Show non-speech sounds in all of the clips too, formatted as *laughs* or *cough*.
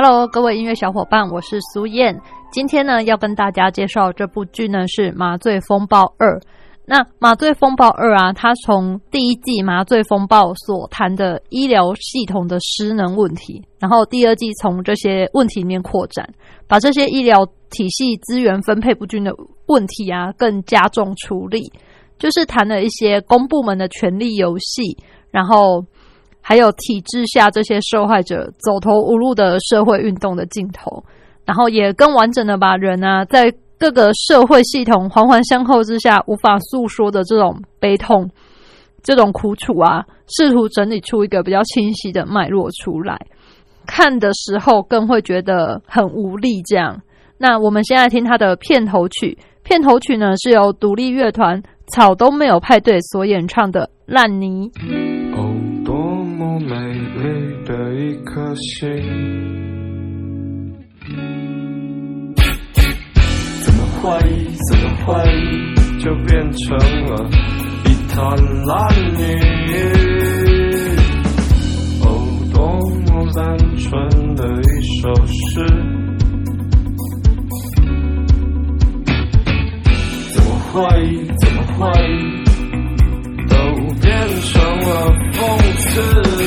Hello，各位音乐小伙伴，我是苏燕。今天呢，要跟大家介绍这部剧呢是《麻醉风暴二》。那《麻醉风暴二》啊，它从第一季《麻醉风暴》所谈的医疗系统的失能问题，然后第二季从这些问题里面扩展，把这些医疗体系资源分配不均的问题啊更加重处理，就是谈了一些公部门的权力游戏，然后。还有体制下这些受害者走投无路的社会运动的镜头，然后也更完整的把人啊在各个社会系统环环相扣之下无法诉说的这种悲痛、这种苦楚啊，试图整理出一个比较清晰的脉络出来。看的时候更会觉得很无力。这样，那我们现在听他的片头曲，片头曲呢是由独立乐团草都没有派对所演唱的《烂泥》。美丽的一颗心，怎么怀疑？怎么怀疑？就变成了一滩烂泥。哦，多么单纯的一首诗，怎么怀疑？怎么怀疑？都变成了讽刺。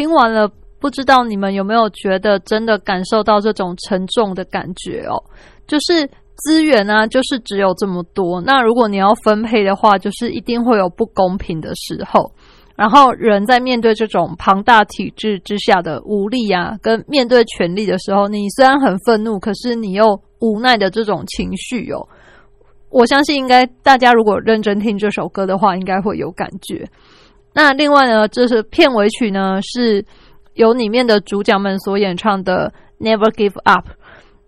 听完了，不知道你们有没有觉得真的感受到这种沉重的感觉哦？就是资源呢，就是只有这么多。那如果你要分配的话，就是一定会有不公平的时候。然后人在面对这种庞大体制之下的无力啊，跟面对权力的时候，你虽然很愤怒，可是你又无奈的这种情绪哦。我相信，应该大家如果认真听这首歌的话，应该会有感觉。那另外呢，就是片尾曲呢，是由里面的主角们所演唱的《Never Give Up》。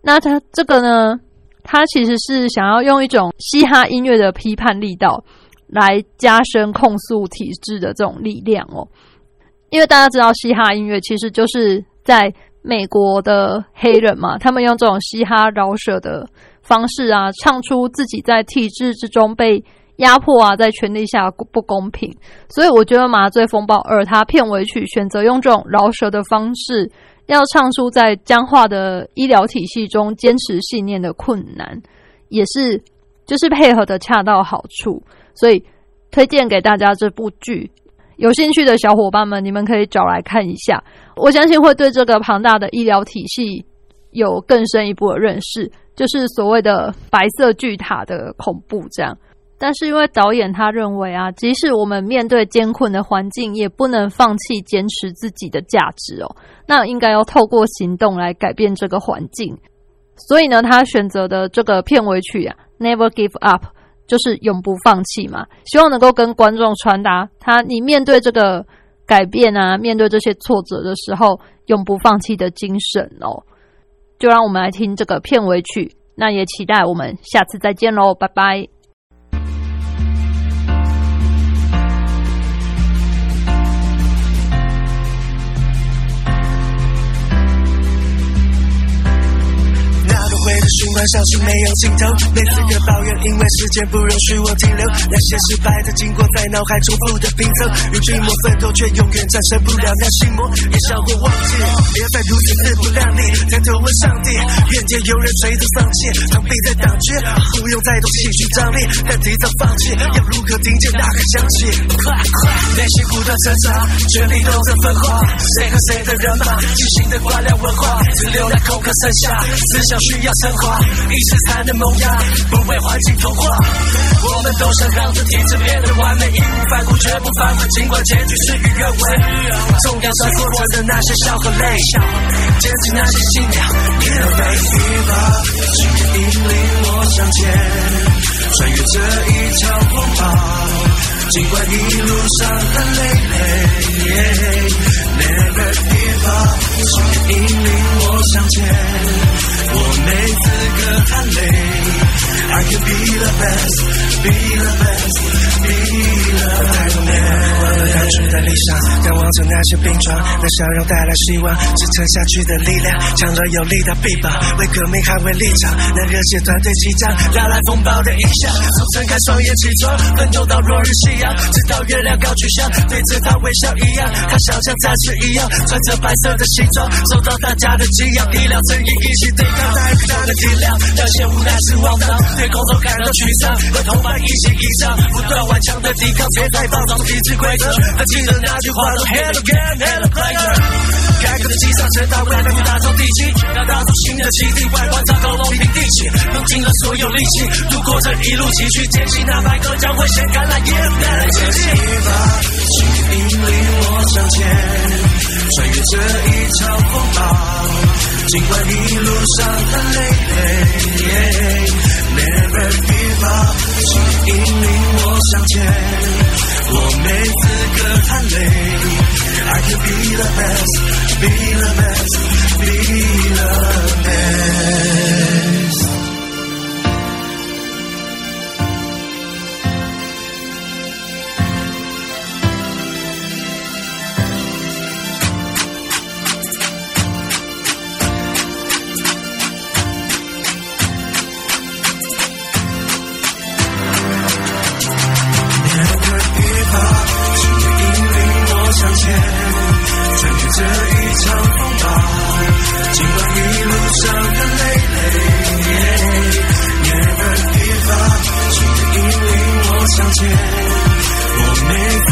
那它这个呢，它其实是想要用一种嘻哈音乐的批判力道，来加深控诉体制的这种力量哦。因为大家知道，嘻哈音乐其实就是在美国的黑人嘛，他们用这种嘻哈饶舌的方式啊，唱出自己在体制之中被。压迫啊，在权力下不公平。所以我觉得《麻醉风暴二》它片尾曲选择用这种饶舌的方式，要唱出在僵化的医疗体系中坚持信念的困难，也是就是配合的恰到好处。所以推荐给大家这部剧，有兴趣的小伙伴们，你们可以找来看一下。我相信会对这个庞大的医疗体系有更深一步的认识，就是所谓的白色巨塔的恐怖这样。但是因为导演他认为啊，即使我们面对艰困的环境，也不能放弃坚持自己的价值哦。那应该要透过行动来改变这个环境。所以呢，他选择的这个片尾曲啊，《Never Give Up》就是永不放弃嘛。希望能够跟观众传达，他你面对这个。改变啊！面对这些挫折的时候，永不放弃的精神哦。就让我们来听这个片尾曲，那也期待我们下次再见喽，拜拜。循环消息没有尽头，每次的抱怨，因为时间不容许我停留。那些失败的经过，在脑海重复的拼凑，用寂寞奋斗，却永远战胜不了那心魔。也想过忘记，别再如此自不量力。抬头问上帝，眼见有人垂头丧气，螳臂在挡绝，不用再多情绪张力，但提早放弃，要如何听见那个响起？快快，内心不断成长，权力都在分化，谁和谁的人马，畸形的官僚文化，只留来口渴剩下，思想需要升华。一时才能萌芽，不为环境同化。我们都想让这体制变得完美，义无反顾，绝不反悔。尽管结局事与愿违，重要是过的那些笑和泪，坚持那些信仰。Never give up，请引领我向前，穿越这一场风暴。尽管一路上很累累。Never give up，请引领我向前。我没资格喊累，I can be the best，be the best，be the best。单纯的理想，仰望着那些病床，那笑容带来希望，支撑下去的力量，强而有力的臂膀，为革命捍卫立场，那热血团队起涨，带来风暴的影响。从睁开双眼起床，奋斗到落日夕阳，直到月亮高举向，对着他微笑一样，他想像战士一样，穿着白色的西装，受到大家的敬仰，医疗正义一起对抗。太大的体量，那些无奈是荒唐，对工作感到沮丧，和同伴一起以上，不断顽强的抵抗，别再暴躁，体制规则。还记得那句话说，Hello again，Hello player。开课的机上，直到未来去打造地基，要打造新的基地，外观打造龙平地起，用尽了所有力气，度过这一路崎岖艰辛，那白鸽将会先赶来，也带来前进。请引领我向前，穿越这一场风暴。尽管一路上很累累，Never give up，请引领我向前。我没资格喊累，I can be the best，be the best，be the best。向前，穿越这一场风暴，尽管一路上的累累 Never give up，谁在引领我向前？我每。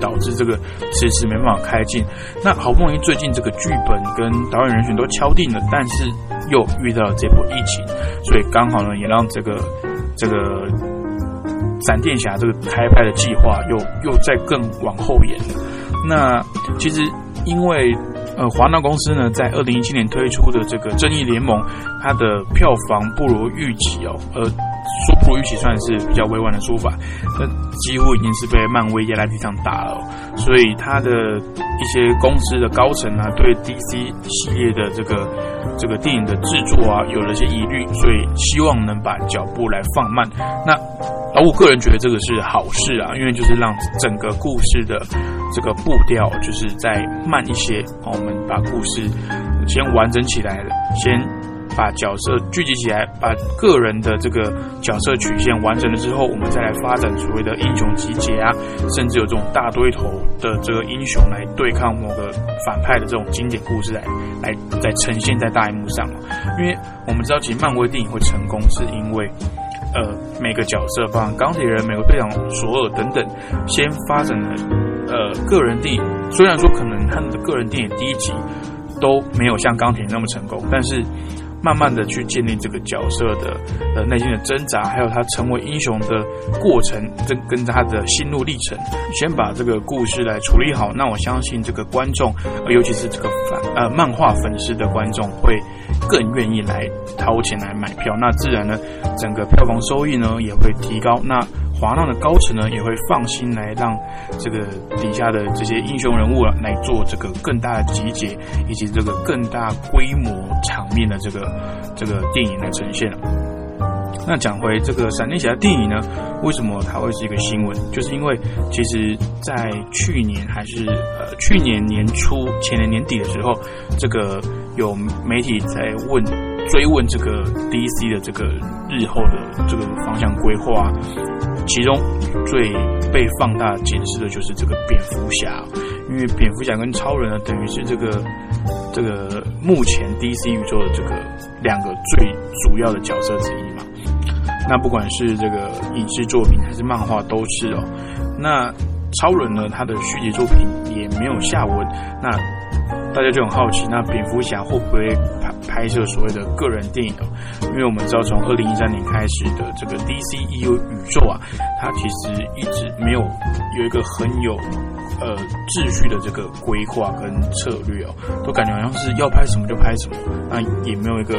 导致这个迟迟没办法开镜。那好不容易最近这个剧本跟导演人选都敲定了，但是又遇到这波疫情，所以刚好呢也让这个这个闪电侠这个开拍的计划又又再更往后延了。那其实因为呃华纳公司呢在二零一七年推出的这个正义联盟，它的票房不如预期哦，呃。说不如预期算是比较委婉的说法，那几乎已经是被漫威压在地上打了，所以他的一些公司的高层啊，对 DC 系列的这个这个电影的制作啊，有了一些疑虑，所以希望能把脚步来放慢。那而我个人觉得这个是好事啊，因为就是让整个故事的这个步调就是再慢一些，我们把故事先完整起来了，先。把角色聚集起来，把个人的这个角色曲线完成了之后，我们再来发展所谓的英雄集结啊，甚至有这种大堆头的这个英雄来对抗某个反派的这种经典故事来来再呈现在大荧幕上。因为我们知道，其实漫威电影会成功，是因为呃每个角色，包括钢铁人、美国队长、索尔等等，先发展了呃个人电影。虽然说可能他们的个人电影第一集都没有像钢铁那么成功，但是。慢慢的去建立这个角色的呃内心的挣扎，还有他成为英雄的过程，跟跟他的心路历程，先把这个故事来处理好。那我相信这个观众，尤其是这个反呃漫画粉丝的观众，会更愿意来掏钱来买票。那自然呢，整个票房收益呢也会提高。那华纳的高层呢，也会放心来让这个底下的这些英雄人物啊来做这个更大的集结，以及这个更大规模场面的这个这个电影来呈现了。那讲回这个闪电侠电影呢，为什么它会是一个新闻？就是因为其实，在去年还是呃去年年初、前年年底的时候，这个有媒体在问追问这个 DC 的这个日后的这个方向规划。其中最被放大检视的就是这个蝙蝠侠，因为蝙蝠侠跟超人呢，等于是这个这个目前 DC 宇宙的这个两个最主要的角色之一嘛。那不管是这个影视作品还是漫画都是哦。那超人呢，他的续集作品也没有下文。那大家就很好奇，那蝙蝠侠会不会拍拍摄所谓的个人电影？因为我们知道，从二零一三年开始的这个 DC E U 宇宙啊，它其实一直没有有一个很有呃秩序的这个规划跟策略哦，都感觉好像是要拍什么就拍什么，那也没有一个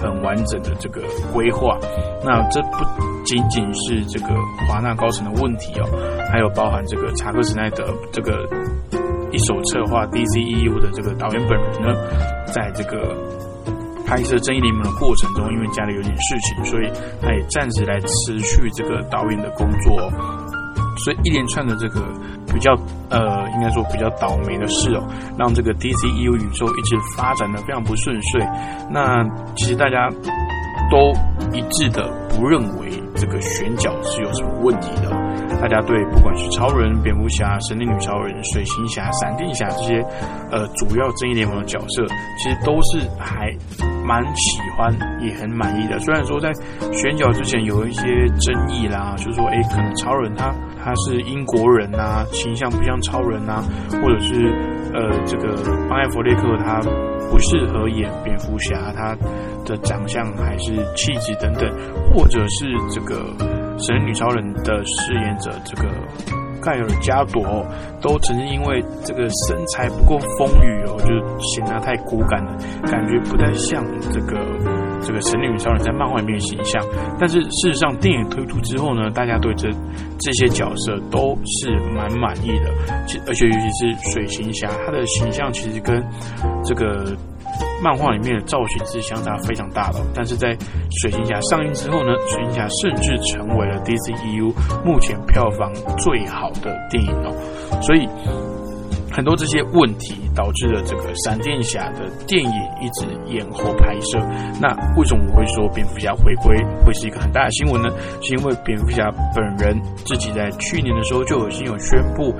很完整的这个规划。那这不仅仅是这个华纳高层的问题哦，还有包含这个查克·史奈德这个。一手策划 DCEU 的这个导演本人呢，在这个拍摄《正义联盟》的过程中，因为家里有点事情，所以他也暂时来辞去这个导演的工作。所以一连串的这个比较呃，应该说比较倒霉的事哦，让这个 DCEU 宇宙一直发展的非常不顺遂。那其实大家都一致的不认为这个选角是有什么问题的。大家对不管是超人、蝙蝠侠、神力女超人、水行侠、闪电侠这些呃主要正义联盟的角色，其实都是还蛮喜欢，也很满意的。虽然说在选角之前有一些争议啦，就是说，哎，可能超人他他是英国人呐，形象不像超人呐，或者是呃这个邦艾弗列克他不适合演蝙蝠侠，他的长相还是气质等等，或者是这个。神女超人的饰演者这个盖尔加朵，都曾经因为这个身材不够丰腴哦，就显得太骨感了，感觉不太像这个这个神女超人在漫画里面的形象。但是事实上，电影推出之后呢，大家对这这些角色都是蛮满意的，而且尤其是水行侠，他的形象其实跟这个。漫画里面的造型是相差非常大的，但是在水行侠上映之后呢，水行侠甚至成为了 DCEU 目前票房最好的电影哦，所以很多这些问题导致了这个闪电侠的电影一直延后拍摄。那为什么我会说蝙蝠侠回归会是一个很大的新闻呢？是因为蝙蝠侠本人自己在去年的时候就已经有宣布。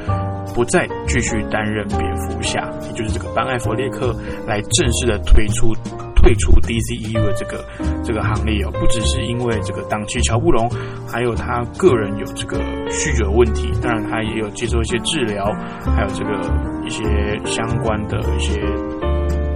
不再继续担任蝙蝠侠，也就是这个班艾弗列克来正式的推出退出 DCEU 的这个这个行列哦，不只是因为这个档期瞧不拢，还有他个人有这个酗酒问题，当然他也有接受一些治疗，还有这个一些相关的一些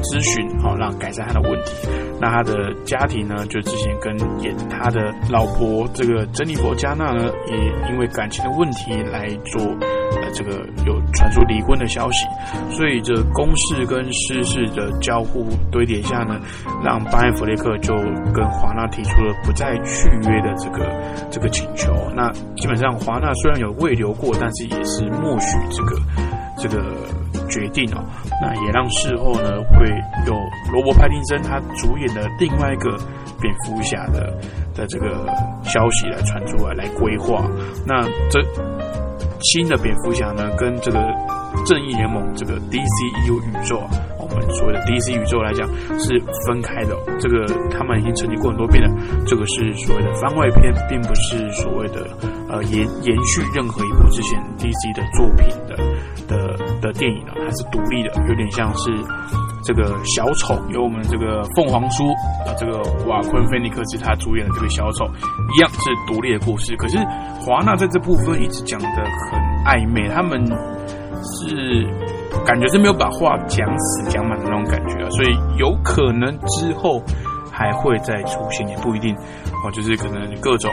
咨询，好让改善他的问题。那他的家庭呢，就之前跟演他的老婆这个珍妮佛加纳呢，也因为感情的问题来做。呃，这个有传出离婚的消息，所以这公事跟私事的交互堆叠下呢，让巴恩弗雷克就跟华纳提出了不再续约的这个这个请求。那基本上华纳虽然有未留过，但是也是默许这个这个决定哦。那也让事后呢会有罗伯·派丁森他主演的另外一个蝙蝠侠的的这个消息来传出来，来规划。那这。新的蝙蝠侠呢，跟这个正义联盟这个 DCU 宇宙，啊所谓的 DC 宇宙来讲是分开的。这个他们已经澄清过很多遍了，这个是所谓的番外篇，并不是所谓的呃延延续任何一部之前 DC 的作品的的的电影了，它是独立的，有点像是。这个小丑由我们这个凤凰叔啊，这个瓦昆菲尼克斯他主演的这个小丑，一样是独立的故事。可是华纳在这部分一直讲的很暧昧，他们是感觉是没有把话讲死讲满的那种感觉啊，所以有可能之后还会再出现，也不一定哦，就是可能各种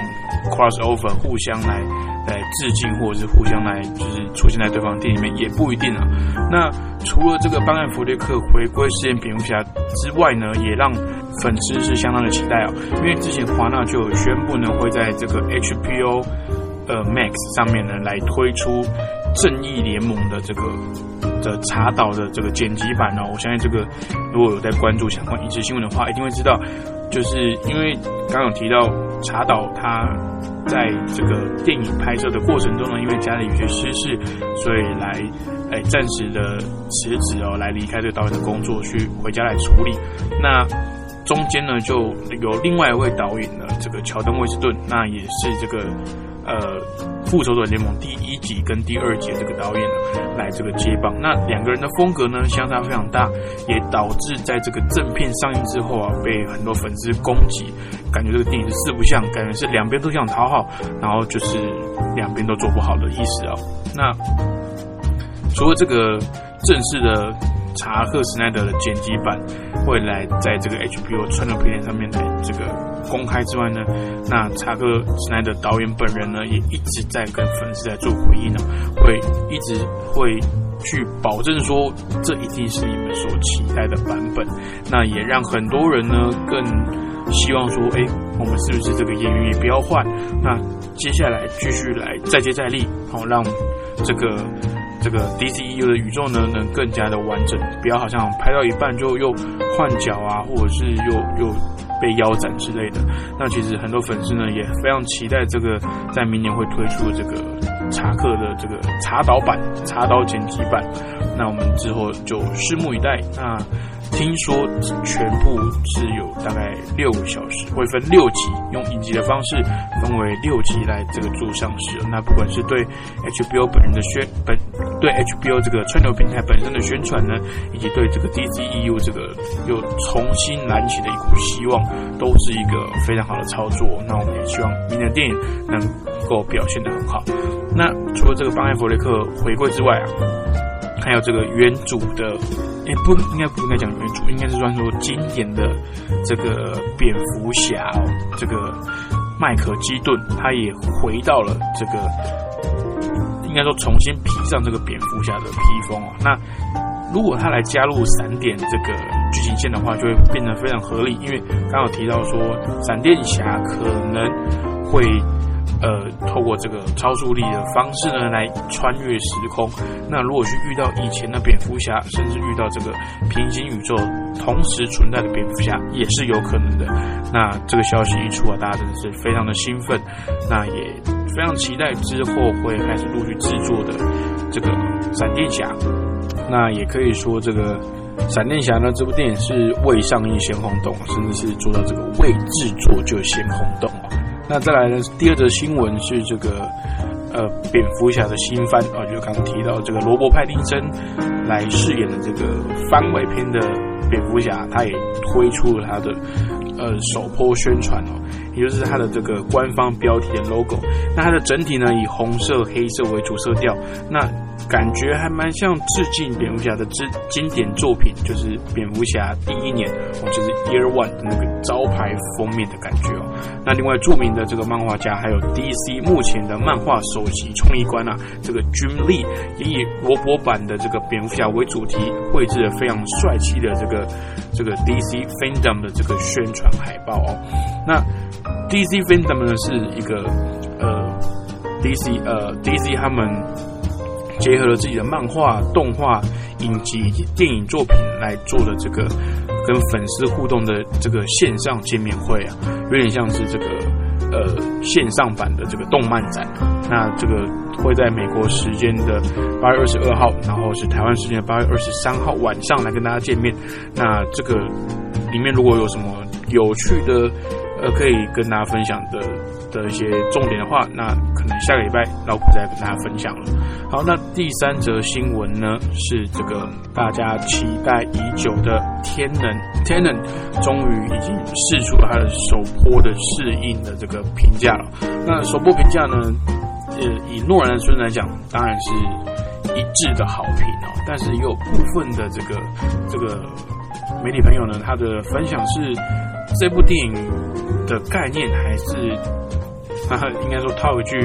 cross over 互相来。来致敬，或者是互相来，就是出现在对方店里面，也不一定啊。那除了这个班艾弗列克回归饰演蝙蝠侠之外呢，也让粉丝是相当的期待哦。因为之前华纳就有宣布呢，会在这个 HBO 呃 Max 上面呢来推出正义联盟的这个的查导的这个剪辑版哦。我相信这个如果有在关注相关影视新闻的话，一定会知道，就是因为刚刚有提到查导他。在这个电影拍摄的过程中呢，因为家里有些私事，所以来哎暂时的辞职哦，来离开这个导演的工作，去回家来处理。那中间呢，就有另外一位导演呢，这个乔登威斯顿，那也是这个。呃，复仇者联盟第一集跟第二集这个导演呢，来这个接棒，那两个人的风格呢相差非常大，也导致在这个正片上映之后啊，被很多粉丝攻击，感觉这个电影是四不像，感觉是两边都想讨好，然后就是两边都做不好的意思啊。那除了这个正式的查克·史奈德的剪辑版会来在这个 HBO 串流平台上面来这个。公开之外呢，那查克·斯奈德导演本人呢，也一直在跟粉丝在做回应呢，会一直会去保证说，这一定是你们所期待的版本。那也让很多人呢更希望说，哎，我们是不是这个演员也不要换？那接下来继续来再接再厉，好让这个这个 DCU 的宇宙呢能更加的完整，不要好像拍到一半就又换角啊，或者是又又。被腰斩之类的，那其实很多粉丝呢也非常期待这个在明年会推出的这个查克的这个查岛版、查岛剪辑版，那我们之后就拭目以待。那。听说全部是有大概六个小时，会分六集，用影集的方式分为六集来这个做上市。那不管是对 HBO 本人的宣本，对 HBO 这个串流平台本身的宣传呢，以及对这个 DCEU 这个又重新燃起的一股希望，都是一个非常好的操作。那我们也希望明年电影能够表现得很好。那除了这个邦艾弗雷克回归之外啊。还有这个原主的，哎，不应该不应该讲原主，应该是算说经典的这个蝙蝠侠，这个麦克基顿，他也回到了这个，应该说重新披上这个蝙蝠侠的披风哦。那如果他来加入闪电这个剧情线的话，就会变得非常合理，因为刚好提到说闪电侠可能会。呃，透过这个超速力的方式呢，来穿越时空。那如果去遇到以前的蝙蝠侠，甚至遇到这个平行宇宙同时存在的蝙蝠侠，也是有可能的。那这个消息一出啊，大家真的是非常的兴奋，那也非常期待之后会开始陆续制作的这个闪电侠。那也可以说，这个闪电侠呢，这部电影是未上映先轰动，甚至是做到这个未制作就先轰动那再来呢？第二则新闻是这个，呃，蝙蝠侠的新番啊，就刚刚提到这个罗伯·派丁森来饰演的这个番外篇的蝙蝠侠他也推出了他的呃首波宣传哦，也就是它的这个官方标题的 logo。那它的整体呢以红色、黑色为主色调，那感觉还蛮像致敬蝙蝠侠的之经典作品，就是蝙蝠侠第一年哦，就是 Year One 的那个招牌封面的感觉哦。那另外著名的这个漫画家，还有 DC 目前的漫画首席创意官啊，这个 Jim Lee 也以罗伯版的这个蝙蝠侠为主题，绘制了非常帅气的这个这个 DC Fandom 的这个宣传海报哦。那 DC Fandom 呢是一个呃 DC 呃 DC 他们结合了自己的漫画、动画、影集以及电影作品来做的这个跟粉丝互动的这个线上见面会啊，有点像是这个呃线上版的这个动漫展。那这个会在美国时间的八月二十二号，然后是台湾时间的八月二十三号晚上来跟大家见面。那这个里面如果有什么有趣的，呃，可以跟大家分享的的一些重点的话，那可能下个礼拜老虎再跟大家分享了。好，那第三则新闻呢是这个大家期待已久的天能天能终于已经试出了它的首波的适应的这个评价了。那首波评价呢，呃，以诺兰的孙来讲，当然是一致的好评哦。但是也有部分的这个这个媒体朋友呢，他的分享是这部电影的概念还是，*laughs* 那，应该说套一句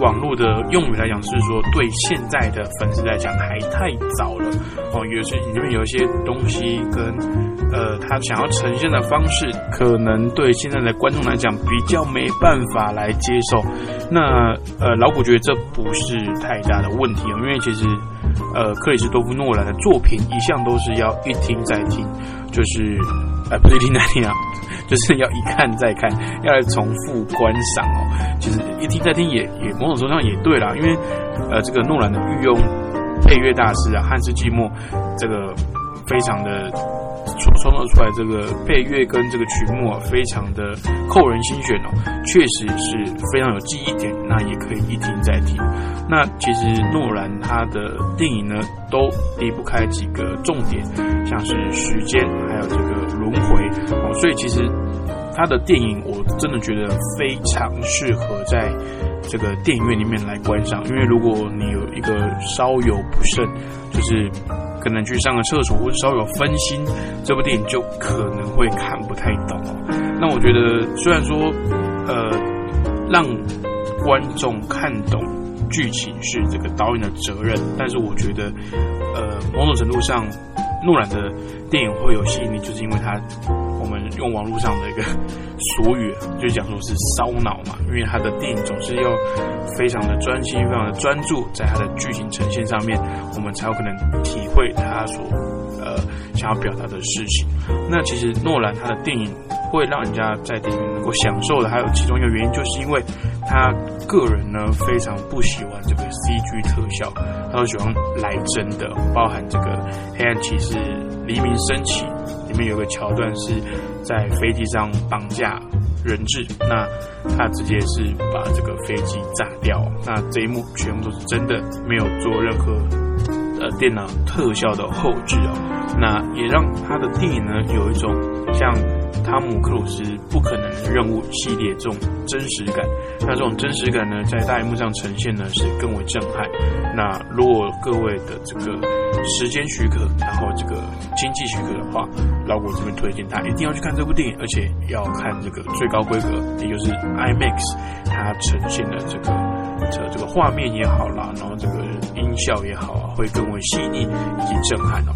网络的用语来讲，是说对现在的粉丝来讲还太早了哦。有些里面有一些东西跟呃他想要呈现的方式，可能对现在的观众来讲比较没办法来接受。那呃老古觉得这不是太大的问题，因为其实呃克里斯多夫诺兰的作品一向都是要一听再听，就是呃不是一听再听啊。就是要一看再看，要来重复观赏哦。其实一听再听也也某种程度上也对啦，因为呃这个诺兰的御用配乐大师啊汉斯季默，这个非常的创创造出来这个配乐跟这个曲目啊，非常的扣人心弦哦，确实是非常有记忆点，那也可以一听再听。那其实诺兰他的电影呢，都离不开几个重点，像是时间，这个轮回哦，所以其实他的电影我真的觉得非常适合在这个电影院里面来观赏，因为如果你有一个稍有不慎，就是可能去上个厕所或者稍有分心，这部电影就可能会看不太懂。那我觉得虽然说呃让观众看懂。剧情是这个导演的责任，但是我觉得，呃，某种程度上，诺兰的电影会有吸引力，就是因为他，我们用网络上的一个俗语，就讲说是烧脑嘛，因为他的电影总是要非常的专心、非常的专注在他的剧情呈现上面，我们才有可能体会他所呃想要表达的事情。那其实诺兰他的电影会让人家在电影院能够享受的，还有其中一个原因，就是因为他。个人呢非常不喜欢这个 CG 特效，他都喜欢来真的，包含这个《黑暗骑士：黎明升起》里面有个桥段是在飞机上绑架人质，那他直接是把这个飞机炸掉，那这一幕全部都是真的，没有做任何呃电脑特效的后置哦，那也让他的电影呢有一种像。汤姆克鲁斯不可能任务系列这种真实感，那这种真实感呢，在大荧幕上呈现呢是更为震撼。那如果各位的这个时间许可，然后这个经济许可的话，老谷这边推荐他一定要去看这部电影，而且要看这个最高规格，也就是 IMAX，它呈现的这个这这个画面也好啦，然后这个音效也好啊，会更为细腻以及震撼哦。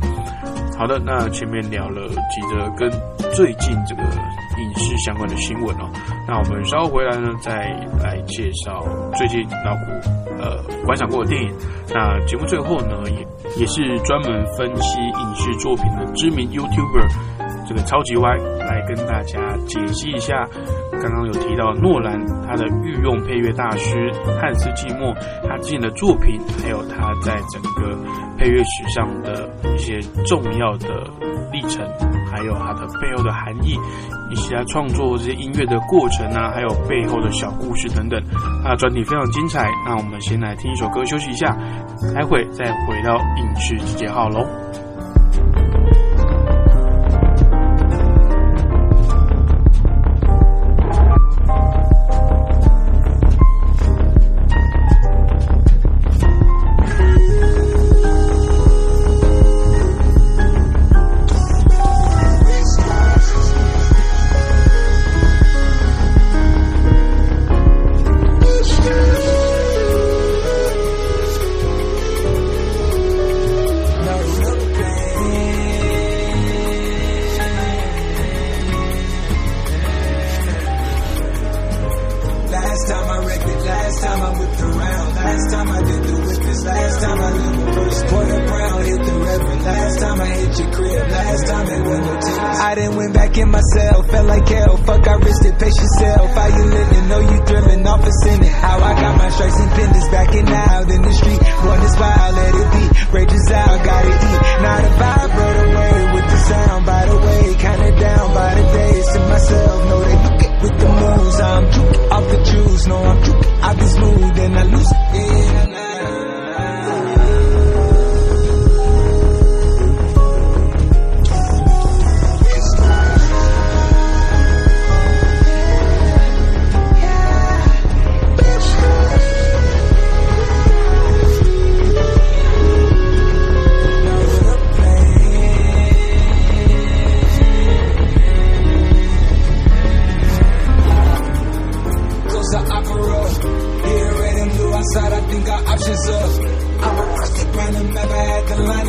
好的，那前面聊了几则跟最近这个影视相关的新闻哦，那我们稍后回来呢，再来介绍最近老古呃观赏过的电影。那节目最后呢，也也是专门分析影视作品的知名 YouTuber。这个超级歪来跟大家解析一下，刚刚有提到诺兰他的御用配乐大师汉斯季默他之前的作品，还有他在整个配乐史上的一些重要的历程，还有他的背后的含义，以及他创作这些音乐的过程啊，还有背后的小故事等等，他的专题非常精彩。那我们先来听一首歌休息一下，待会再回到影视集结号喽。Last time I whipped around, last time I did the whippers, last time I did the first quarter brown, hit the reverend. Last time I hit your crib, last time it went no tickets. I done went back in myself, felt like hell. Fuck, I risked it, pace yourself. How you living? Know you thrilling off a sinning. How I got my stripes and pendants backing out in the street. Run this wild, let it be. Rages out, gotta eat. Not a vibrate away with the sound. By the way, kinda down by the days to myself. Know with the moves. I'm juke off the juice. No, I'm juke. I be smooth and I lose it.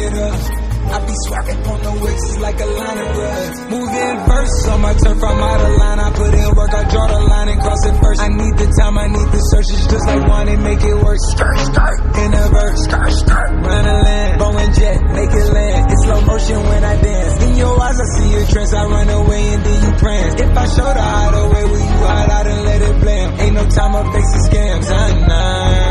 It up. I be swapping on the wicks like a line of blood. Moving first on my turf, I'm out of line. I put in work, I draw the line and cross it first. I need the time, I need the searches, just like one and make it work. Skirt, skirt, in a verse, skirt, skirt, run a land, Boeing jet, make it land. It's slow motion when I dance. In your eyes, I see your trance. I run away and then you prance. If I show the hideaway, will you hide out and let it blame? Ain't no time up facing scams. Uh, nah,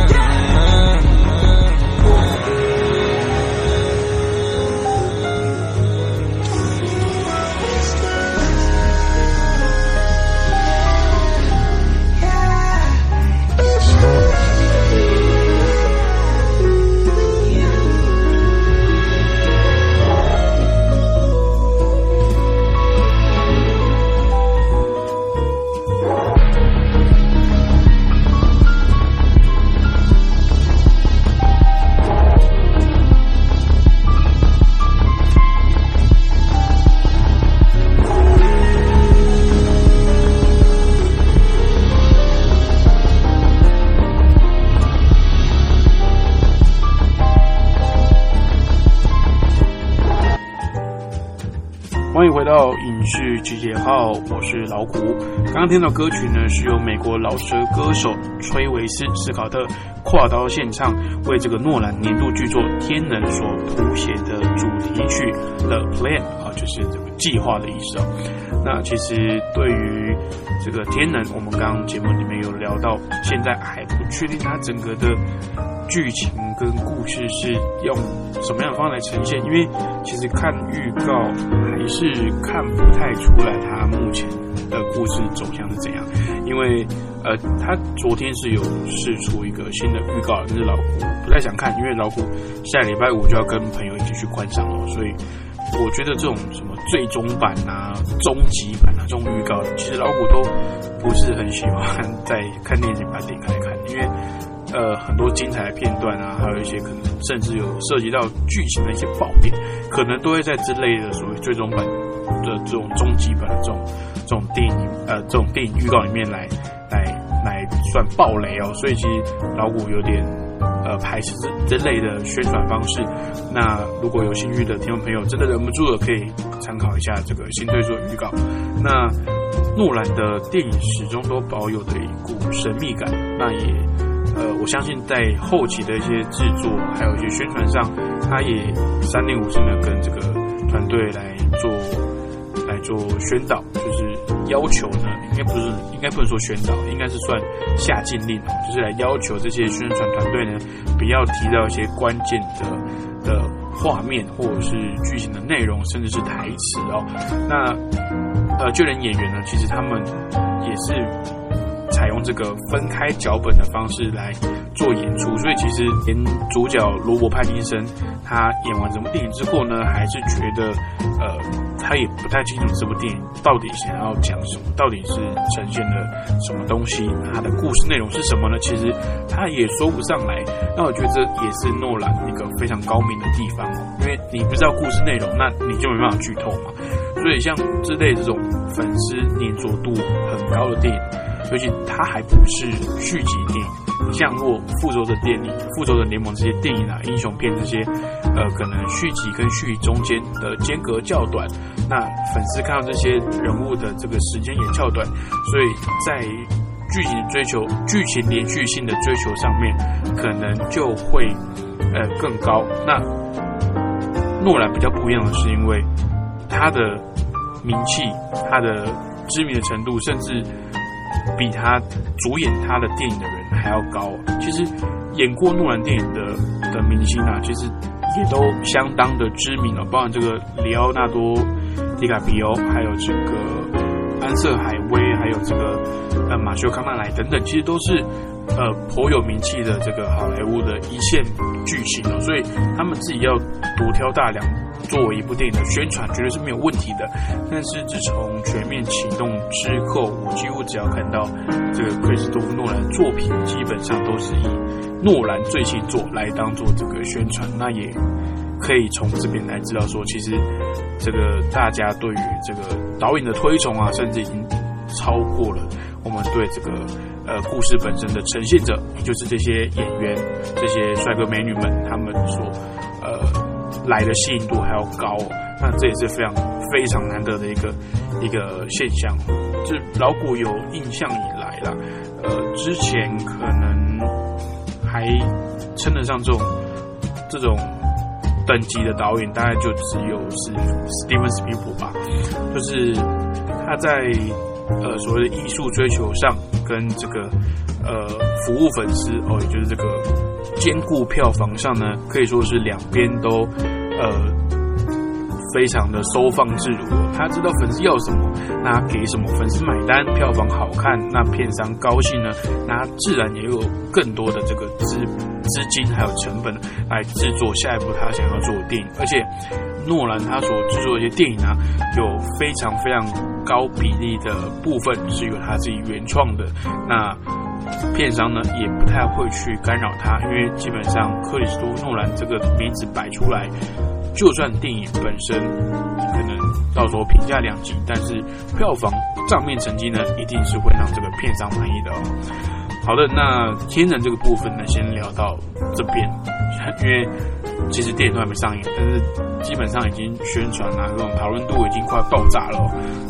集结号，我是老谷。刚刚听到歌曲呢，是由美国老舌歌手崔维斯·斯考特跨刀献唱，为这个诺兰年度剧作《天能》所谱写的主题曲《The Plan》，就是这个计划的意思哦。那其实对于这个《天能》，我们刚刚节目里面有聊到，现在还不确定它整个的剧情跟故事是用什么样的方式来呈现，因为其实看预告还是看不太出来它目前的故事走向是怎样。因为呃，他昨天是有试出一个新的预告，但是老虎不太想看，因为老虎下礼拜五就要跟朋友一起去观赏了，所以我觉得这种什么最终版啊、终极版啊这种预告，其实老虎都不是很喜欢在看电影把它点开看，因为。呃，很多精彩的片段啊，还有一些可能甚至有涉及到剧情的一些爆点，可能都会在之类的所谓最终版的这种终极版的这种这种电影呃这种电影预告里面来来来算爆雷哦，所以其实老谷有点呃排斥这这类的宣传方式。那如果有兴趣的听众朋友，真的忍不住了，可以参考一下这个新推出的预告。那诺兰的电影始终都保有的一股神秘感，那也。呃，我相信在后期的一些制作，还有一些宣传上，他也三令五申的跟这个团队来做做宣导，就是要求呢，应该不是应该不能说宣导，应该是算下禁令哦，就是来要求这些宣传团队呢，不要提到一些关键的的画面或者是剧情的内容，甚至是台词哦。那呃，就连演员呢，其实他们也是。采用这个分开脚本的方式来做演出，所以其实连主角罗伯·派金森他演完这部电影之后呢，还是觉得呃，他也不太清楚这部电影到底想要讲什么，到底是呈现了什么东西，他的故事内容是什么呢？其实他也说不上来。那我觉得这也是诺兰一个非常高明的地方哦，因为你不知道故事内容，那你就没办法剧透嘛。所以像之类这种粉丝粘着度很高的电影。尤其它还不是续集电影，像若复仇者电影、复仇者联盟这些电影啊、英雄片这些，呃，可能续集跟续集中间的间隔较短，那粉丝看到这些人物的这个时间也较短，所以在剧情追求、剧情连续性的追求上面，可能就会呃更高。那诺兰比较不一样的是，因为他的名气、他的知名的程度，甚至比他主演他的电影的人还要高。其实演过诺兰电影的的明星啊，其实也都相当的知名了，包含这个里奥纳多·迪卡比欧，还有这个蓝色海威，还有这个呃马修康纳莱等等，其实都是呃颇有名气的这个好莱坞的一线巨星哦，所以他们自己要独挑大梁作为一部电影的宣传，绝对是没有问题的。但是自从全面启动之后，我几乎只要看到这个克里斯多夫诺兰作品，基本上都是以诺兰最新作来当做这个宣传，那也可以从这边来知道说，其实这个大家对于这个导演的推崇啊，甚至已经超过了我们对这个呃故事本身的呈现者，也就是这些演员、这些帅哥美女们他们所呃来的吸引度还要高、哦。那这也是非常非常难得的一个一个现象。就老古有印象以来啦，呃，之前可能还称得上这种这种等级的导演，大概就只有是史蒂文斯皮普吧，就是他在呃所谓的艺术追求上，跟这个呃服务粉丝哦，也就是这个兼顾票房上呢，可以说是两边都呃。非常的收放自如，他知道粉丝要什么，那给什么，粉丝买单，票房好看，那片商高兴呢，那自然也有更多的这个资资金还有成本来制作下一部他想要做的电影。而且诺兰他所制作的一些电影啊，有非常非常高比例的部分是由他自己原创的，那片商呢也不太会去干扰他，因为基本上克里斯多诺兰这个名字摆出来。就算电影本身可能到时候评价两极，但是票房账面成绩呢，一定是会让这个片商满意的哦。好的，那天人这个部分呢，先聊到这边，*laughs* 因为其实电影都还没上映，但是基本上已经宣传啊，这种讨论度已经快爆炸了。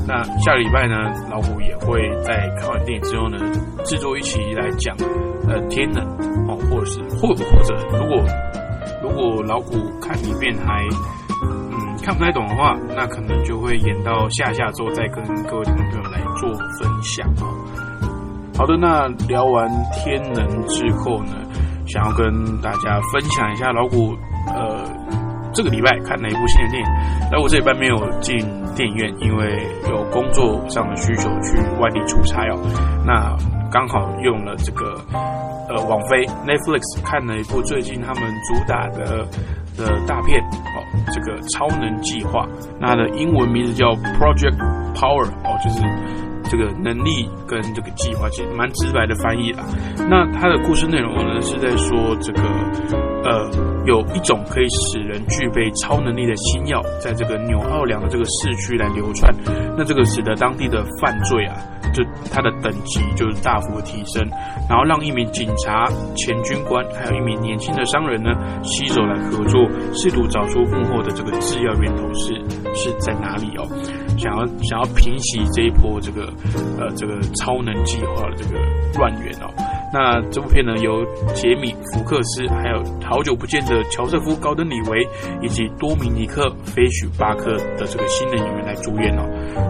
那下个礼拜呢，老虎也会在看完电影之后呢，制作一期来讲呃天人哦，或者是或或者如果。如果老虎看一遍还嗯看不太懂的话，那可能就会演到下下周再跟各位听众朋友来做分享哦。好的，那聊完天能之后呢，想要跟大家分享一下老虎呃这个礼拜看哪一部新的电影。老虎这礼拜没有进电影院，因为有工作上的需求去外地出差哦。那刚好用了这个。呃，网飞 Netflix 看了一部最近他们主打的的大片哦，这个超能计划，那的英文名字叫 Project Power 哦，就是这个能力跟这个计划，其实蛮直白的翻译啦。那他的故事内容呢，是在说这个呃，有一种可以使人具备超能力的新药，在这个纽奥良的这个市区来流窜，那这个使得当地的犯罪啊。就他的等级就是大幅提升，然后让一名警察、前军官，还有一名年轻的商人呢，携手来合作，试图找出幕后的这个制药源头是是在哪里哦，想要想要平息这一波这个呃这个超能计划的这个乱源哦。那这部片呢，由杰米·福克斯，还有好久不见的乔瑟夫·高登·李维，以及多米尼克·菲许巴克的这个新的演员来主演哦。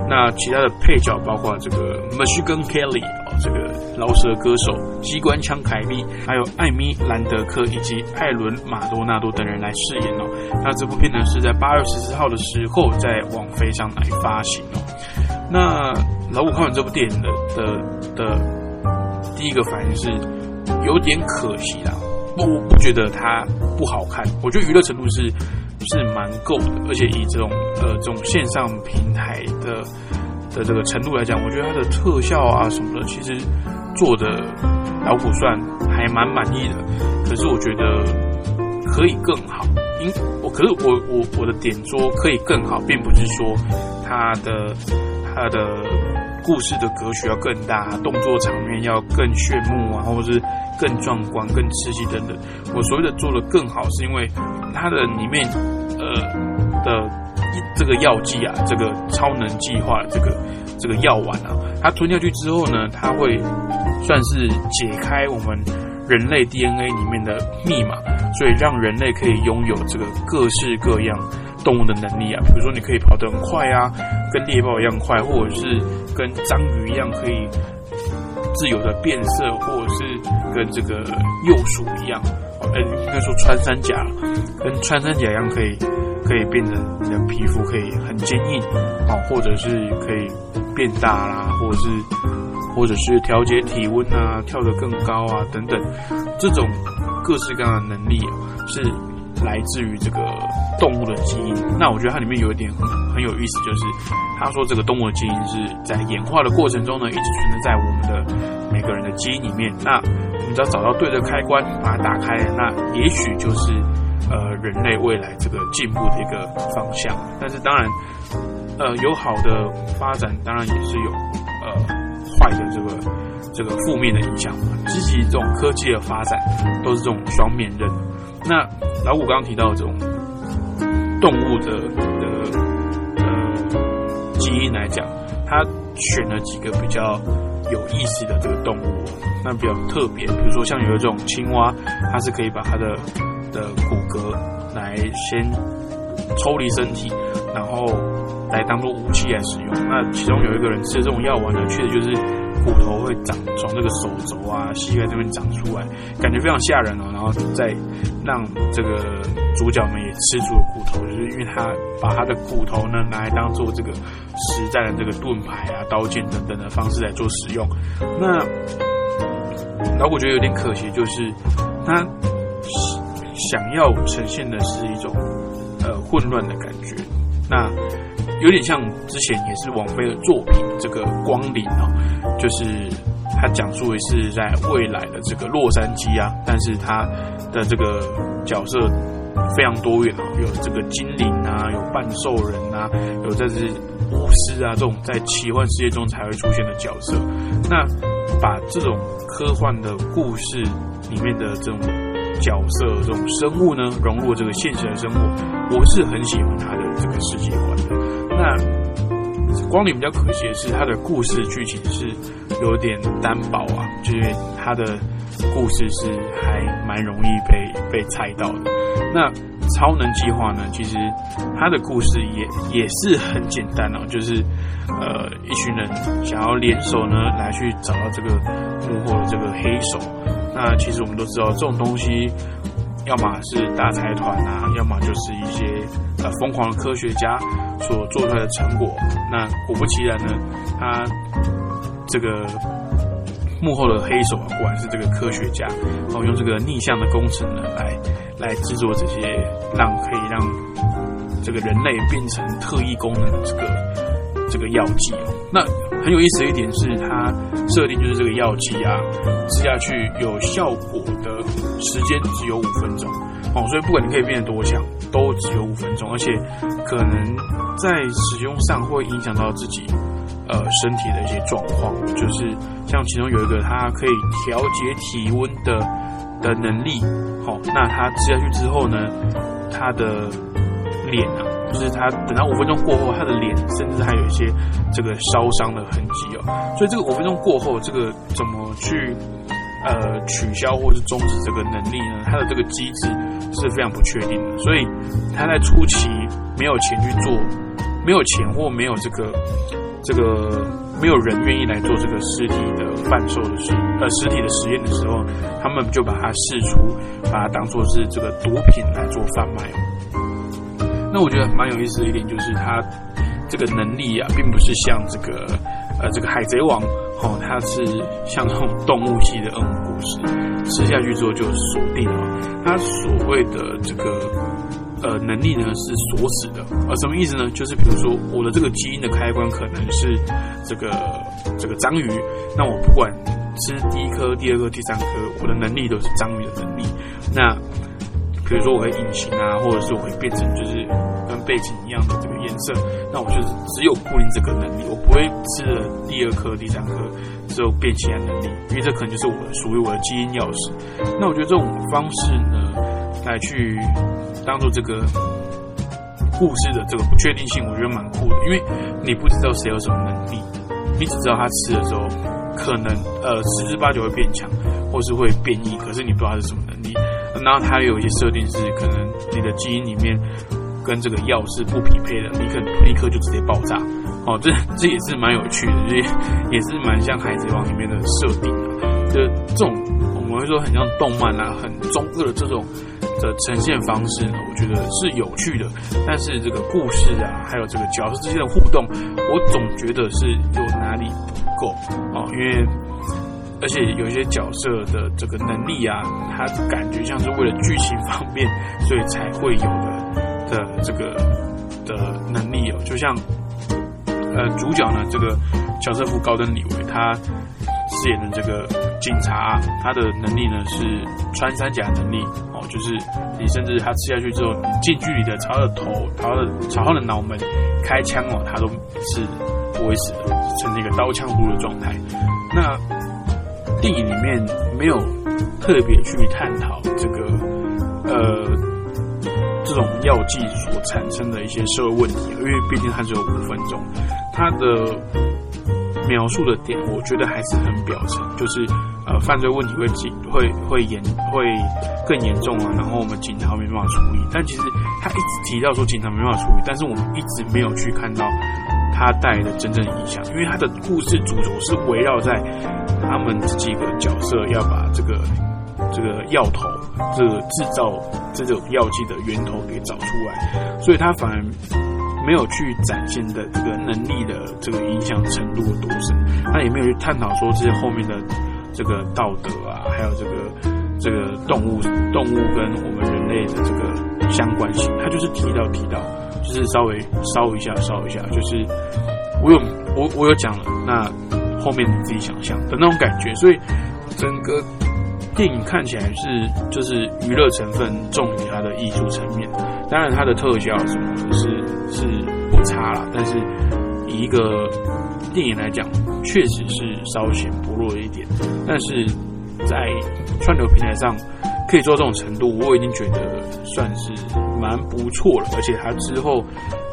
那其他的配角包括这个 Michigan Kelly 哦，这个饶舌歌手机关枪凯利，还有艾米·兰德克以及艾伦·马多纳多等人来饰演哦。那这部片呢，是在八月十四号的时候在网飞上来发行哦。那老五看完这部电影的的的。第一个反应是有点可惜啦，我不觉得它不好看，我觉得娱乐程度是是蛮够的，而且以这种呃这种线上平台的的这个程度来讲，我觉得它的特效啊什么的，其实做的老虎算还蛮满意的。可是我觉得可以更好，因我可是我我我的点说可以更好，并不是说它的它的。故事的格局要更大，动作场面要更炫目啊，或者是更壮观、更刺激等等。我所谓的做的更好，是因为它的里面呃的这个药剂啊，这个超能计划这个这个药丸啊，它吞下去之后呢，它会算是解开我们人类 DNA 里面的密码，所以让人类可以拥有这个各式各样动物的能力啊，比如说你可以跑得很快啊，跟猎豹一样快，或者是跟章鱼一样可以自由的变色，或者是跟这个幼鼠一样，呃，应该说穿山甲，跟穿山甲一样可以可以变成你的皮肤可以很坚硬，哦，或者是可以变大啦，或者是或者是调节体温啊，跳得更高啊等等，这种各式各样的能力是来自于这个动物的基因。那我觉得它里面有一点很很有意思，就是他说这个动物的基因是在演化的过程中呢，一直存在在我们的每个人的基因里面。那我们只要找到对的开关，把它打开，那也许就是呃人类未来这个进步的一个方向。但是当然，呃有好的发展，当然也是有呃坏的这个这个负面的影响嘛。积极这种科技的发展都是这种双面刃。那老谷刚刚提到这种动物的的呃基因来讲，他选了几个比较有意思的这个动物，那比较特别，比如说像有一种青蛙，它是可以把它的的骨骼来先抽离身体，然后来当做武器来使用。那其中有一个人吃这种药丸呢，确实就是骨头会长从这个手肘啊、膝盖这边长出来，感觉非常吓人哦。然后再让这个主角们也吃出了骨头，就是因为他把他的骨头呢拿来当做这个实战的这个盾牌啊、刀剑等等的方式来做使用。那老我觉得有点可惜，就是他想要呈现的是一种呃混乱的感觉。那有点像之前也是王菲的作品《这个光临》哦，就是他讲述的是在未来的这个洛杉矶啊，但是他的这个角色非常多元啊，有这个精灵啊，有半兽人啊，有这是巫师啊，这种在奇幻世界中才会出现的角色。那把这种科幻的故事里面的这种角色、这种生物呢，融入这个现实的生活，我是很喜欢他的这个世界观的。那光临比较可惜的是，它的故事剧情是有点单薄啊，就是它的故事是还蛮容易被被猜到的。那超能计划呢，其实它的故事也也是很简单哦，就是呃一群人想要联手呢来去找到这个幕后的这个黑手。那其实我们都知道，这种东西要么是大财团啊，要么就是一些呃疯狂的科学家所做出来的成果。那果不其然呢，他这个幕后的黑手啊，果然是这个科学家，然后用这个逆向的工程呢，来来制作这些让可以让这个人类变成特异功能的这个这个药剂哦。那很有意思的一点是，它设定就是这个药剂啊，吃下去有效果的时间只有五分钟哦，所以不管你可以变得多强，都只有五分钟，而且可能在使用上会影响到自己呃身体的一些状况，就是像其中有一个它可以调节体温的的能力，好、那它吃下去之后呢，它的脸啊。就是他等到五分钟过后，他的脸甚至还有一些这个烧伤的痕迹哦。所以这个五分钟过后，这个怎么去呃取消或是终止这个能力呢？它的这个机制是非常不确定的。所以他在初期没有钱去做，没有钱或没有这个这个没有人愿意来做这个尸体的贩售的实呃实体的实验的时候，他们就把它试出，把它当做是这个毒品来做贩卖。那我觉得蛮有意思的一点就是，它这个能力啊，并不是像这个呃这个海贼王哦，它是像那种动物系的恶魔故事，吃下去之后就锁定了。它所谓的这个呃能力呢是锁死的，呃什么意思呢？就是比如说我的这个基因的开关可能是这个这个章鱼，那我不管吃第一颗、第二颗、第三颗，我的能力都是章鱼的能力。那比如说我会隐形啊，或者是我会变成就是跟背景一样的这个颜色，那我就是只有固定这个能力，我不会吃了第二颗、第三颗之后变其他能力，因为这可能就是我属于我的基因钥匙。那我觉得这种方式呢，来去当做这个故事的这个不确定性，我觉得蛮酷的，因为你不知道谁有什么能力，你只知道他吃的时候可能呃十之八九会变强，或是会变异，可是你不知道他是什么能力。然后它有一些设定是可能你的基因里面跟这个药是不匹配的，你可能立刻就直接爆炸。哦，这这也是蛮有趣的，也 *laughs* 也是蛮像《海贼王》里面的设定的，就这种我们会说很像动漫啊，很中二的这种的呈现方式呢，我觉得是有趣的。但是这个故事啊，还有这个角色之间的互动，我总觉得是有哪里不够哦，因为而且有一些角色的这个能力啊，他感觉像是为了剧情方面，所以才会有的的这个的能力哦，就像。呃，主角呢，这个乔瑟夫·高登·李维，他饰演的这个警察，他的能力呢是穿山甲能力哦，就是你甚至他吃下去之后，你近距离的朝他的头、朝他的朝他的脑门开枪哦，他都是不会死的，成那个刀枪不入的状态。那电影里面没有特别去探讨这个呃这种药剂所产生的一些社会问题，因为毕竟它只有五分钟。它的描述的点，我觉得还是很表层，就是呃，犯罪问题会紧会会严会更严重啊，然后我们警察没办法处理。但其实他一直提到说警察没办法处理，但是我们一直没有去看到他带来的真正影响，因为他的故事主轴是围绕在他们这几个角色要把这个这个药头，这个制造这种药剂的源头给找出来，所以他反而。没有去展现的这个能力的这个影响程度有多深，他也没有去探讨说这些后面的这个道德啊，还有这个这个动物动物跟我们人类的这个相关性，他就是提到提到，就是稍微烧一下烧一下，就是我有我我有讲了，那后面你自己想象的那种感觉，所以整个电影看起来是就是娱乐成分重于它的艺术层面。当然，它的特效什么的是是不差了，但是以一个电影来讲，确实是稍显薄弱一点。但是在串流平台上可以做到这种程度，我已经觉得算是蛮不错了。而且它之后，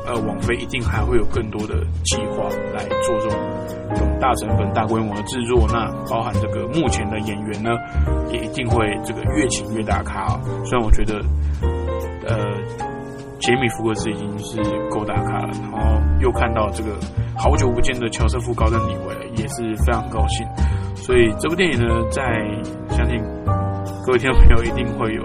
呃，网飞一定还会有更多的计划来做这种这种大成本、大规模的制作。那包含这个目前的演员呢，也一定会这个越请越大咖。虽然我觉得，呃。杰米·福克斯已经是够大咖了，然后又看到这个好久不见的乔瑟夫·高登·李维，也是非常高兴。所以这部电影呢，在相信各位听众朋友一定会有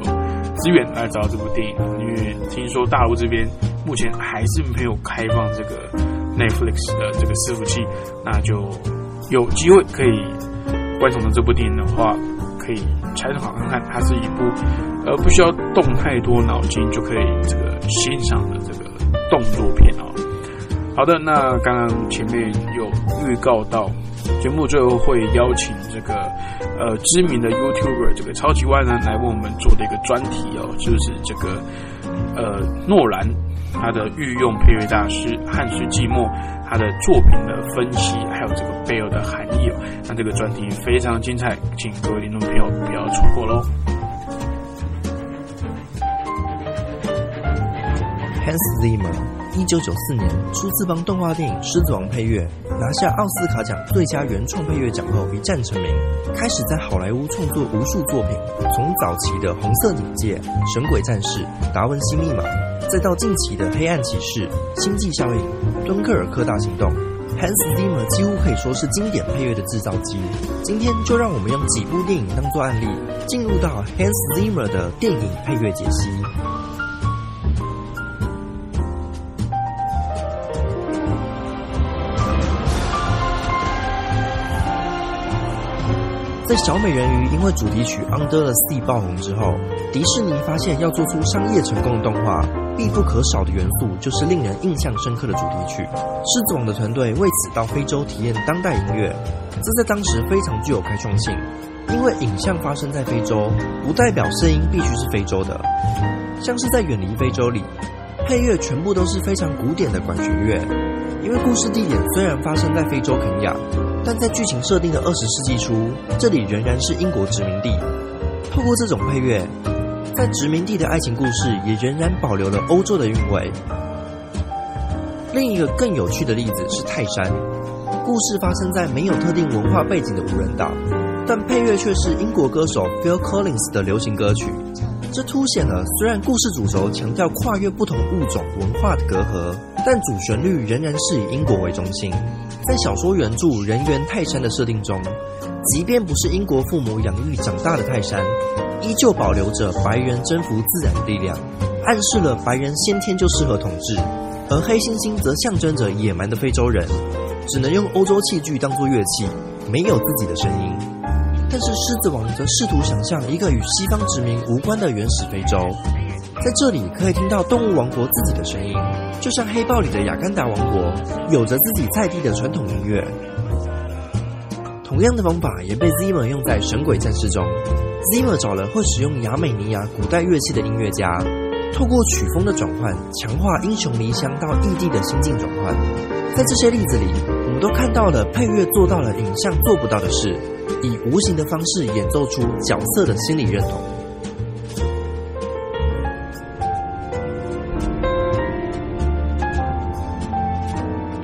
资源来找这部电影，因为听说大陆这边目前还是没有开放这个 Netflix 的这个伺服器，那就有机会可以观赏到这部电影的话。可以拆好看看，它是一部呃不需要动太多脑筋就可以这个欣赏的这个动作片哦。好的，那刚刚前面有预告到，节目最后会邀请这个呃知名的 YouTuber 这个超级万人来为我们做的一个专题哦，就是这个呃诺兰他的御用配乐大师汉斯季默。他的作品的分析，还有这个背后的含义哦，那这个专题非常精彩，请各位听众朋友不要错过喽。Hans Zimmer，一九九四年初次帮动画电影《狮子王》配乐，拿下奥斯卡奖最佳原创配乐奖后一战成名，开始在好莱坞创作无数作品，从早期的《红色警戒》《神鬼战士》《达文西密码》。再到近期的《黑暗骑士》《星际效应》《敦刻尔克大行动》，Hans Zimmer 几乎可以说是经典配乐的制造机。今天就让我们用几部电影当做案例，进入到 Hans Zimmer 的电影配乐解析。在小美人鱼因为主题曲《Under the Sea》爆红之后，迪士尼发现要做出商业成功的动画。必不可少的元素就是令人印象深刻的主题曲。狮子王的团队为此到非洲体验当代音乐，这在当时非常具有开创性。因为影像发生在非洲，不代表声音必须是非洲的。像是在远离非洲里，配乐全部都是非常古典的管弦乐。因为故事地点虽然发生在非洲肯亚，但在剧情设定的二十世纪初，这里仍然是英国殖民地。透过这种配乐。在殖民地的爱情故事也仍然保留了欧洲的韵味。另一个更有趣的例子是泰山，故事发生在没有特定文化背景的无人岛，但配乐却是英国歌手 Phil Collins 的流行歌曲。这凸显了虽然故事主轴强调跨越不同物种文化的隔阂，但主旋律仍然是以英国为中心。在小说原著人猿泰山的设定中，即便不是英国父母养育长大的泰山，依旧保留着白人征服自然的力量，暗示了白人先天就适合统治，而黑猩猩则象征着野蛮的非洲人，只能用欧洲器具当作乐器，没有自己的声音。但是狮子王则试图想象一个与西方殖民无关的原始非洲，在这里可以听到动物王国自己的声音，就像黑豹里的亚干达王国，有着自己在地的传统音乐。同样的方法也被 Zimmer 用在《神鬼战士》中。Zimmer 找了会使用亚美尼亚古代乐器的音乐家，透过曲风的转换，强化英雄离乡到异地的心境转换。在这些例子里，我们都看到了配乐做到了影像做不到的事，以无形的方式演奏出角色的心理认同。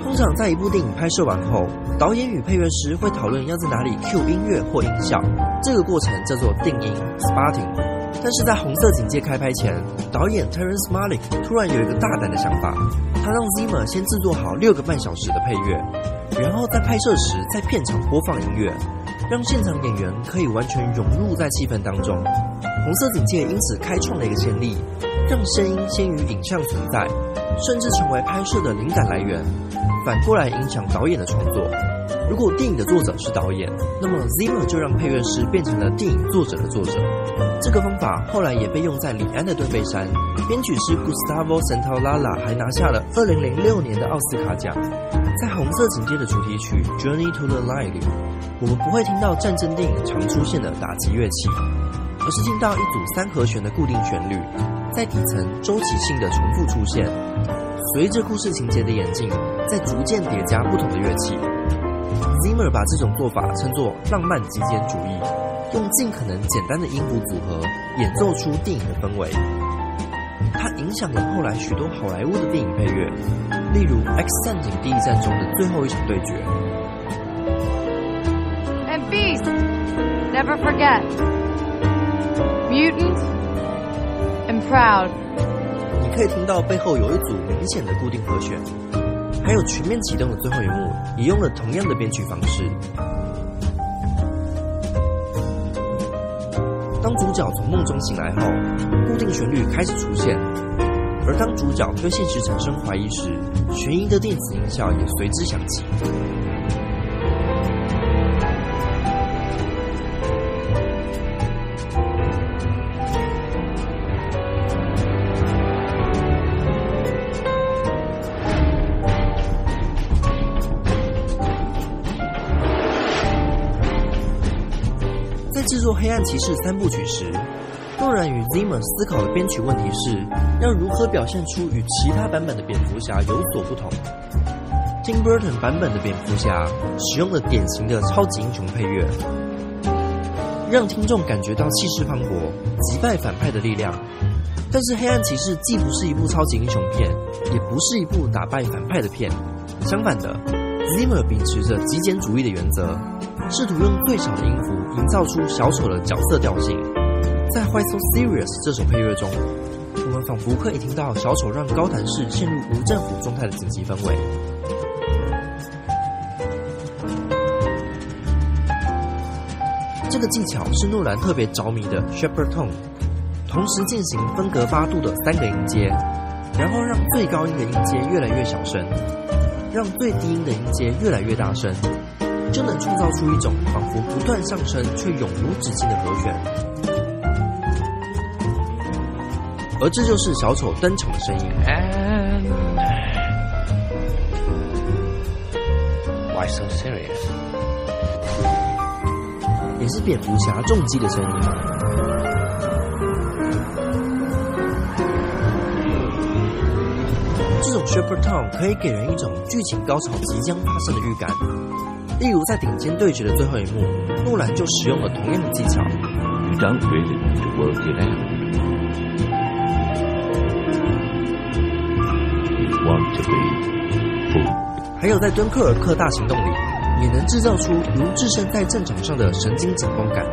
通常在一部电影拍摄完后，导演与配乐师会讨论要在哪里 cue 音乐或音效，这个过程叫做定音 （spotting）。但是在《红色警戒》开拍前，导演 Terrence Malick 突然有一个大胆的想法，他让 Zimmer 先制作好六个半小时的配乐，然后在拍摄时在片场播放音乐，让现场演员可以完全融入在气氛当中。《红色警戒》因此开创了一个先例，让声音先于影像存在，甚至成为拍摄的灵感来源，反过来影响导演的创作。如果电影的作者是导演，那么 Zimmer 就让配乐师变成了电影作者的作者。这个方法后来也被用在李安的《断背山》，编曲师 Gustavo Santaolalla 还拿下了2006年的奥斯卡奖。在《红色警戒》的主题曲《Journey to the Light》里，我们不会听到战争电影常出现的打击乐器，而是听到一组三和弦的固定旋律，在底层周期性的重复出现，随着故事情节的演进，在逐渐叠加不同的乐器。Zimmer 把这种做法称作浪漫极简主义，用尽可能简单的音符组合演奏出电影的氛围。它影响了后来许多好莱坞的电影配乐，例如《X 战警：第一战》中的最后一场对决。Never forget. Mutant and proud. 你可以听到背后有一组明显的固定和弦，还有全面启动的最后一幕也用了同样的编曲方式。当主角从梦中醒来后，固定旋律开始出现，而当主角对现实产生怀疑时，悬疑的电子音效也随之响起。黑暗骑士》三部曲时，诺兰与 Zimmer 思考的编曲问题是要如何表现出与其他版本的蝙蝠侠有所不同。Tim Burton 版本的蝙蝠侠使用了典型的超级英雄配乐，让听众感觉到气势磅礴、击败反派的力量。但是《黑暗骑士》既不是一部超级英雄片，也不是一部打败反派的片。相反的，Zimmer 秉持着极简主义的原则，试图用最少的音符营造出小丑的角色调性。在《Why So Serious》这首配乐中，我们仿佛可以听到小丑让高谭市陷入无政府状态的紧急氛围。这个技巧是诺兰特别着迷的 Shepherd Tone，同时进行分隔八度的三个音阶，然后让最高音的音阶越来越小声，让最低音的音阶越来越大声，就能创造出一种仿佛不断上升却永无止境的和弦。而这就是小丑登场的声音。Why so serious? 也是蝙蝠侠重击的声音。这种 Shepherd Tone 可以给人一种剧情高潮即将发生的预感。例如，在顶尖对决的最后一幕，诺兰就使用了同样的技巧。You don't really need to work it out. You want to be 还有在敦刻尔克大行动里，也能制造出如置身在战场上的神经紧绷感。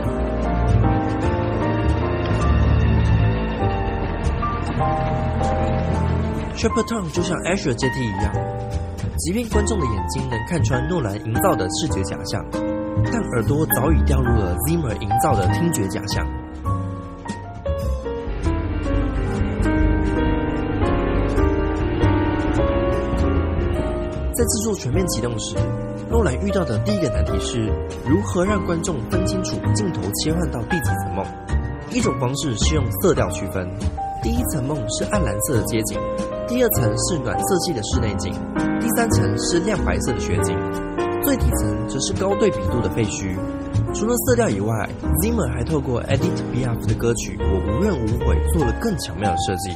s h e p e r t o n 就像 Azure 阶梯一样，即便观众的眼睛能看穿诺兰营造的视觉假象，但耳朵早已掉入了 Zimmer 营造的听觉假象。在制作全面启动时，诺兰遇到的第一个难题是如何让观众分清楚镜头切换到第几层梦。一种方式是用色调区分，第一层梦是暗蓝色的街景，第二层是暖色系的室内景，三层是亮白色的雪景，最底层则是高对比度的废墟。除了色调以外，Zimmer 还透过 Edith Piaf 的歌曲《我无怨无悔》做了更巧妙的设计。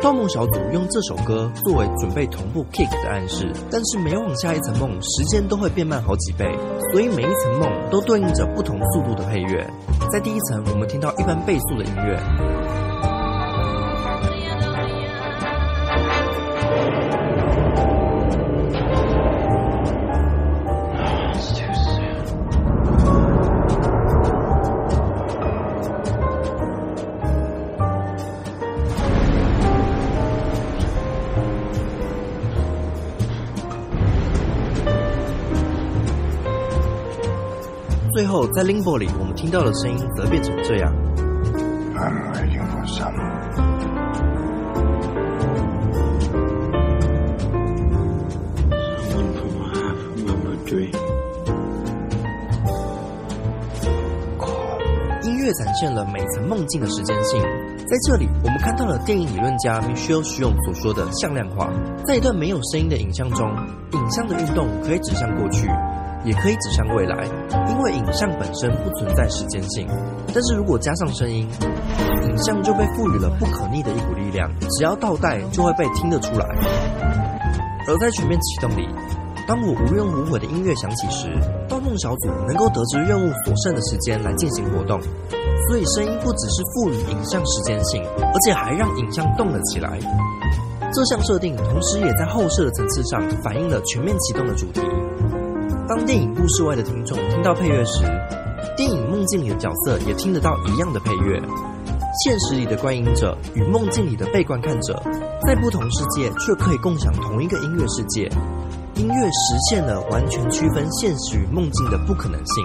盗梦小组用这首歌作为准备同步 kick 的暗示，但是每往下一层梦，时间都会变慢好几倍，所以每一层梦都对应着不同速度的配乐。在第一层，我们听到一般倍速的音乐。在 Limbo 里，我们听到的声音则变成这样。音乐展现了每层梦境的时间性。在这里，我们看到了电影理论家 Michel s h u n 所说的向量化。在一段没有声音的影像中，影像的运动可以指向过去，也可以指向未来，因为影像本身不存在时间性。但是如果加上声音，影像就被赋予了不可逆的一股力量，只要倒带就会被听得出来。而在全面启动里，当我无怨无悔的音乐响起时，盗梦小组能够得知任务所剩的时间来进行活动，所以声音不只是赋予影像时间性，而且还让影像动了起来。这项设定同时也在后设的层次上反映了全面启动的主题。当电影故事外的听众听到配乐时，电影梦境里的角色也听得到一样的配乐。现实里的观影者与梦境里的被观看者，在不同世界却可以共享同一个音乐世界。音乐实现了完全区分现实与梦境的不可能性。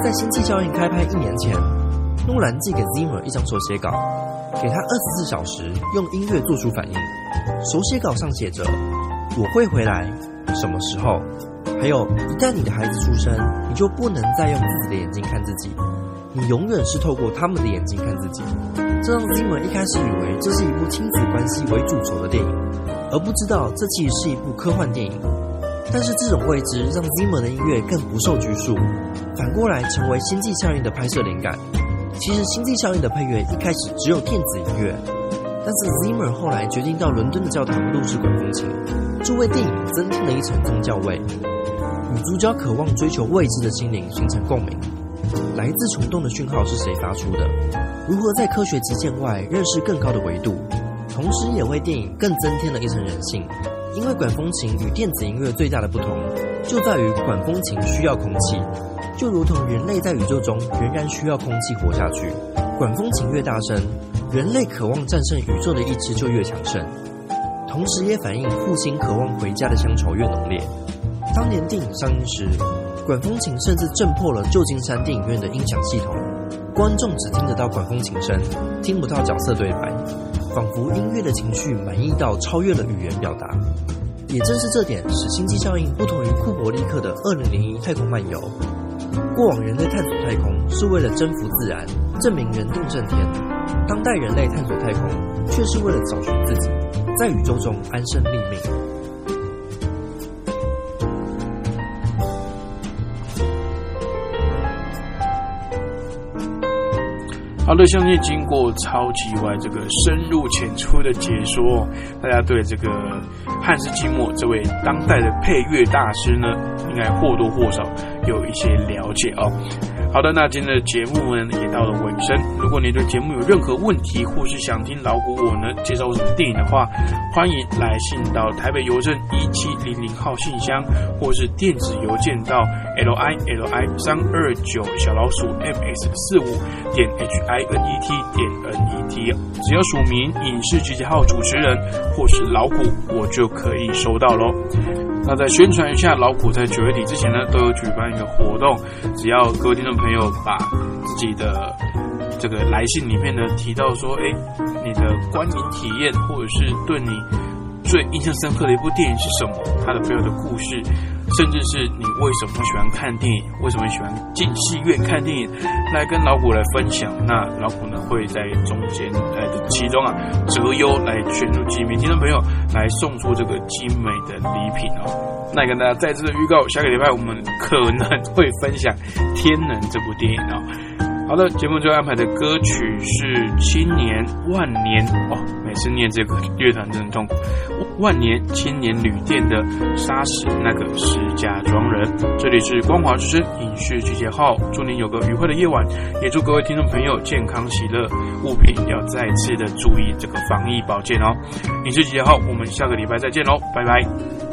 在《星际效应》开拍一年前，诺兰寄给 Zimmer 一张手写稿，给他二十四小时用音乐做出反应。手写稿上写着：“我会回来，什么时候？还有，一旦你的孩子出生，你就不能再用自己的眼睛看自己，你永远是透过他们的眼睛看自己。”这让 Zimmer 一开始以为这是一部亲子关系为主轴的电影，而不知道这其实是一部科幻电影。但是这种未知让 Zimmer 的音乐更不受拘束，反过来成为《星际效应》的拍摄灵感。其实，《星际效应》的配乐一开始只有电子音乐，但是 Zimmer 后来决定到伦敦的教堂录制管风琴，这为电影增添了一层宗教味，与主角渴望追求未知的心灵形成共鸣。来自虫洞的讯号是谁发出的？如何在科学极限外认识更高的维度？同时也为电影更增添了一层人性。因为管风琴与电子音乐最大的不同，就在于管风琴需要空气，就如同人类在宇宙中仍然需要空气活下去。管风琴越大声，人类渴望战胜宇宙的意志就越强盛，同时也反映父亲渴望回家的乡愁越浓烈。当年电影上映时，管风琴甚至震破了旧金山电影院的音响系统，观众只听得到管风琴声，听不到角色对白。仿佛音乐的情绪满意到超越了语言表达，也正是这点使《星际效应》不同于库伯利克的《二零零一太空漫游》。过往人类探索太空是为了征服自然，证明人定胜天；当代人类探索太空，却是为了找寻自己，在宇宙中安身立命。好的，相信经过超级外这个深入浅出的解说，大家对这个汉斯季默这位当代的配乐大师呢，应该或多或少有一些了解哦。好的，那今天的节目呢也到了尾声。如果你对节目有任何问题，或是想听老古我呢介绍什么电影的话，欢迎来信到台北邮政一七零零号信箱，或是电子邮件到 l i l i 三二九小老鼠 m s 四五点 h i n e t 点 n e t，只要署名影视集结号主持人或是老古，我就可以收到喽。那在宣传一下，老虎在九月底之前呢，都有举办一个活动，只要各位听众朋友把自己的这个来信里面呢提到说，哎，你的观影体验，或者是对你最印象深刻的一部电影是什么，它的背后的故事，甚至是你为什么喜欢看电影，为什么喜欢进戏院看电影，来跟老虎来分享。那老虎呢会在中间，呃，其中啊择优来选出几名听众朋友来送出这个精美的礼品哦。那跟大家再次的预告，下个礼拜我们可能会分享《天能》这部电影哦。好的，节目最后安排的歌曲是《青年万年》哦，每次念这个乐团真的痛苦。万年青年旅店的杀死那个石家庄人，这里是光华之声影视集结号，祝您有个愉快的夜晚，也祝各位听众朋友健康喜乐，物品要再次的注意这个防疫保健哦。影视集结号，我们下个礼拜再见喽，拜拜。